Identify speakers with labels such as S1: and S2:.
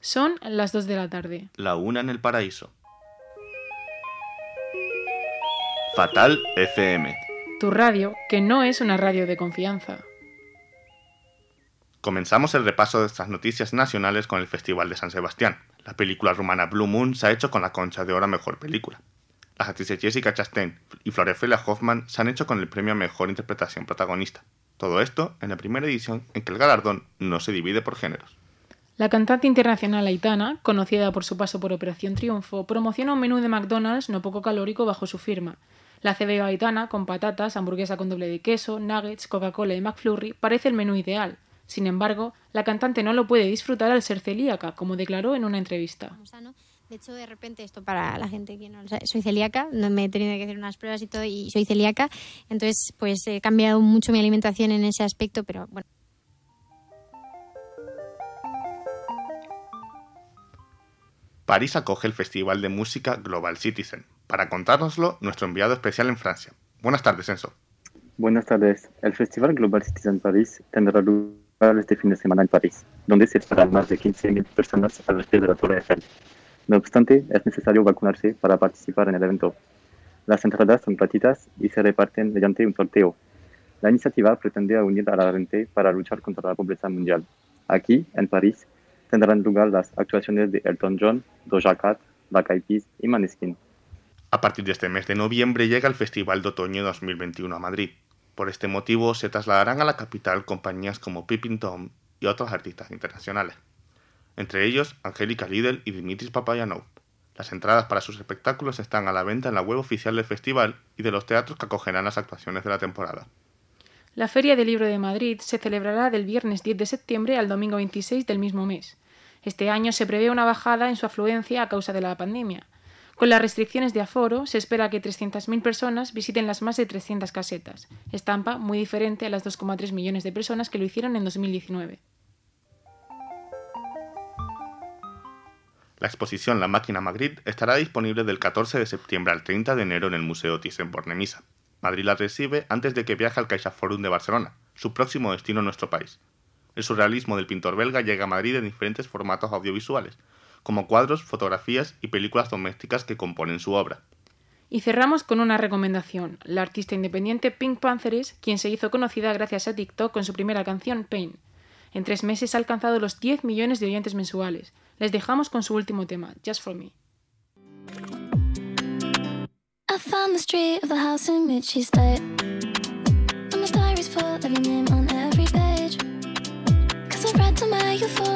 S1: Son las 2 de la tarde.
S2: La una en el paraíso. Fatal FM.
S1: Tu radio, que no es una radio de confianza.
S2: Comenzamos el repaso de estas noticias nacionales con el Festival de San Sebastián. La película rumana Blue Moon se ha hecho con la concha de oro a mejor película. Las actrices Jessica Chastain y Florefelia Hoffman se han hecho con el premio a mejor interpretación protagonista. Todo esto en la primera edición en que el galardón no se divide por géneros.
S1: La cantante internacional Aitana, conocida por su paso por Operación Triunfo, promociona un menú de McDonald's no poco calórico bajo su firma. La CBO Aitana, con patatas, hamburguesa con doble de queso, nuggets, Coca-Cola y McFlurry, parece el menú ideal. Sin embargo, la cantante no lo puede disfrutar al ser celíaca, como declaró en una entrevista.
S3: De hecho, de repente, esto para la gente que no soy celíaca, me he tenido que hacer unas pruebas y todo, y soy celíaca. Entonces, pues he cambiado mucho mi alimentación en ese aspecto, pero bueno.
S2: París acoge el Festival de Música Global Citizen. Para contárnoslo, nuestro enviado especial en Francia. Buenas tardes, Enzo.
S4: Buenas tardes. El Festival Global Citizen París tendrá lugar este fin de semana en París, donde se esperan más de 15.000 personas al pie de la Torre Eiffel. No obstante, es necesario vacunarse para participar en el evento. Las entradas son gratuitas y se reparten mediante un sorteo. La iniciativa pretende unir a la gente para luchar contra la pobreza mundial. Aquí, en París, tendrán lugar las actuaciones de Elton John, Doja Cat, Black Eyed y Maneskin.
S2: A partir de este mes de noviembre llega el Festival de Otoño 2021 a Madrid. Por este motivo se trasladarán a la capital compañías como Pippin Tom y otros artistas internacionales. Entre ellos, Angélica Lidl y Dimitris Papayanov. Las entradas para sus espectáculos están a la venta en la web oficial del festival y de los teatros que acogerán las actuaciones de la temporada.
S1: La Feria del Libro de Madrid se celebrará del viernes 10 de septiembre al domingo 26 del mismo mes. Este año se prevé una bajada en su afluencia a causa de la pandemia. Con las restricciones de aforo, se espera que 300.000 personas visiten las más de 300 casetas, estampa muy diferente a las 2,3 millones de personas que lo hicieron en 2019.
S2: La exposición La Máquina Madrid estará disponible del 14 de septiembre al 30 de enero en el Museo Thyssen-Bornemisza. Madrid la recibe antes de que viaje al CaixaForum de Barcelona, su próximo destino en nuestro país. El surrealismo del pintor belga llega a Madrid en diferentes formatos audiovisuales, como cuadros, fotografías y películas domésticas que componen su obra.
S1: Y cerramos con una recomendación, la artista independiente Pink Panthers, quien se hizo conocida gracias a TikTok con su primera canción, Pain. En tres meses ha alcanzado los 10 millones de oyentes mensuales. Les dejamos con su último tema, Just For Me.
S5: I found the street of the house in which she stayed. And my diary's full of your name on every page. Cause I've read somewhere you've fallen